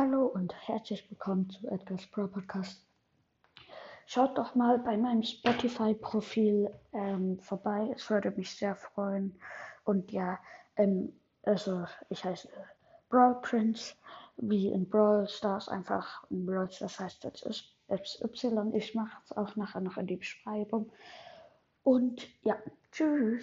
Hallo und herzlich willkommen zu Edgar's Pro Podcast. Schaut doch mal bei meinem Spotify-Profil ähm, vorbei, es würde mich sehr freuen. Und ja, ähm, also ich heiße Brawl Prince, wie in Brawl Stars, einfach in Brawl Stars heißt es Y. Ich mache es auch nachher noch in die Beschreibung. Und ja, tschüss.